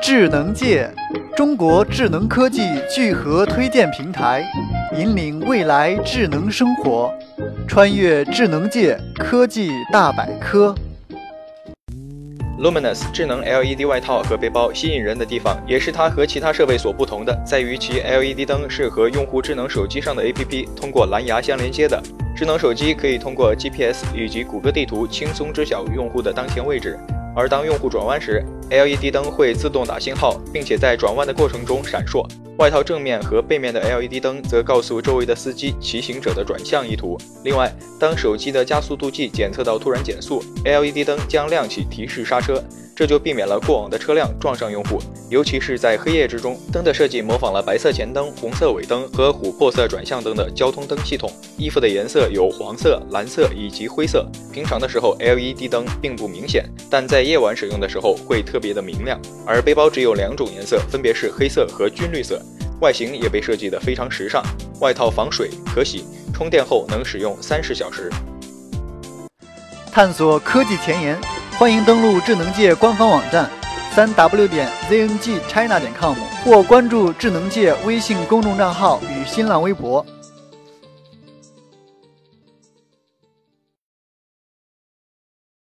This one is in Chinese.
智能界，中国智能科技聚合推荐平台，引领未来智能生活，穿越智能界科技大百科。Luminous 智能 LED 外套和背包吸引人的地方，也是它和其他设备所不同的，在于其 LED 灯是和用户智能手机上的 APP 通过蓝牙相连接的。智能手机可以通过 GPS 以及谷歌地图轻松知晓用户的当前位置。而当用户转弯时，LED 灯会自动打信号，并且在转弯的过程中闪烁。外套正面和背面的 LED 灯则告诉周围的司机、骑行者的转向意图。另外，当手机的加速度计检测到突然减速，LED 灯将亮起提示刹车。这就避免了过往的车辆撞上用户，尤其是在黑夜之中。灯的设计模仿了白色前灯、红色尾灯和琥珀色转向灯的交通灯系统。衣服的颜色有黄色、蓝色以及灰色。平常的时候，LED 灯并不明显，但在夜晚使用的时候会特特别的明亮。而背包只有两种颜色，分别是黑色和军绿色。外形也被设计得非常时尚。外套防水、可洗，充电后能使用三十小时。探索科技前沿。欢迎登录智能界官方网站，三 w 点 zngchina 点 com，或关注智能界微信公众账号与新浪微博。